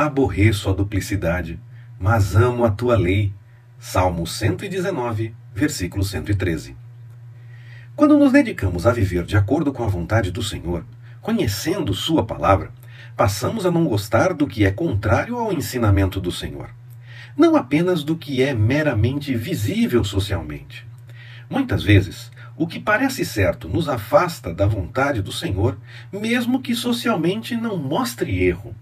Aborreço a duplicidade, mas amo a tua lei. Salmo 119, versículo 113. Quando nos dedicamos a viver de acordo com a vontade do Senhor, conhecendo Sua palavra, passamos a não gostar do que é contrário ao ensinamento do Senhor. Não apenas do que é meramente visível socialmente. Muitas vezes, o que parece certo nos afasta da vontade do Senhor, mesmo que socialmente não mostre erro.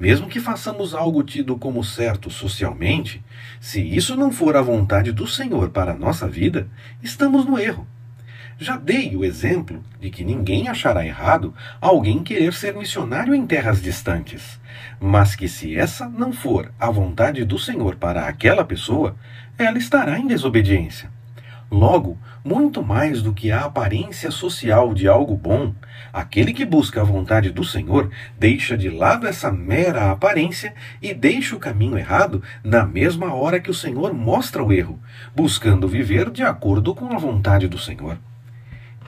Mesmo que façamos algo tido como certo socialmente, se isso não for a vontade do Senhor para a nossa vida, estamos no erro. Já dei o exemplo de que ninguém achará errado alguém querer ser missionário em terras distantes, mas que se essa não for a vontade do Senhor para aquela pessoa, ela estará em desobediência. Logo, muito mais do que a aparência social de algo bom, aquele que busca a vontade do Senhor deixa de lado essa mera aparência e deixa o caminho errado na mesma hora que o Senhor mostra o erro, buscando viver de acordo com a vontade do Senhor.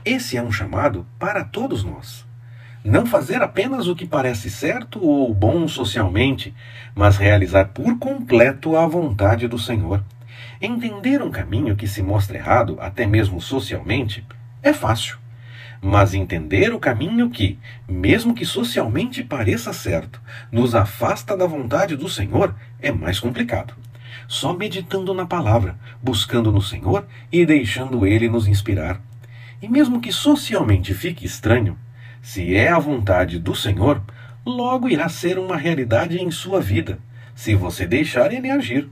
Esse é um chamado para todos nós. Não fazer apenas o que parece certo ou bom socialmente, mas realizar por completo a vontade do Senhor. Entender um caminho que se mostra errado, até mesmo socialmente, é fácil. Mas entender o caminho que, mesmo que socialmente pareça certo, nos afasta da vontade do Senhor é mais complicado. Só meditando na palavra, buscando no Senhor e deixando Ele nos inspirar. E mesmo que socialmente fique estranho, se é a vontade do Senhor, logo irá ser uma realidade em sua vida, se você deixar Ele agir.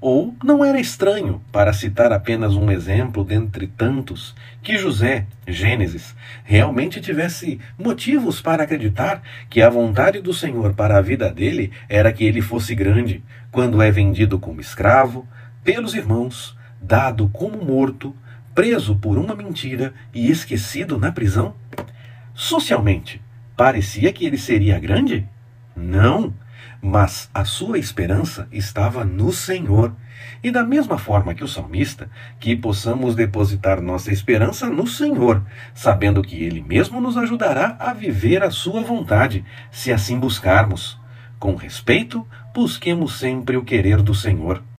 Ou não era estranho, para citar apenas um exemplo dentre tantos, que José, Gênesis, realmente tivesse motivos para acreditar que a vontade do Senhor para a vida dele era que ele fosse grande, quando é vendido como escravo, pelos irmãos, dado como morto, preso por uma mentira e esquecido na prisão? Socialmente, parecia que ele seria grande? Não! Mas a sua esperança estava no Senhor. E da mesma forma que o salmista, que possamos depositar nossa esperança no Senhor, sabendo que Ele mesmo nos ajudará a viver a Sua vontade, se assim buscarmos. Com respeito, busquemos sempre o querer do Senhor.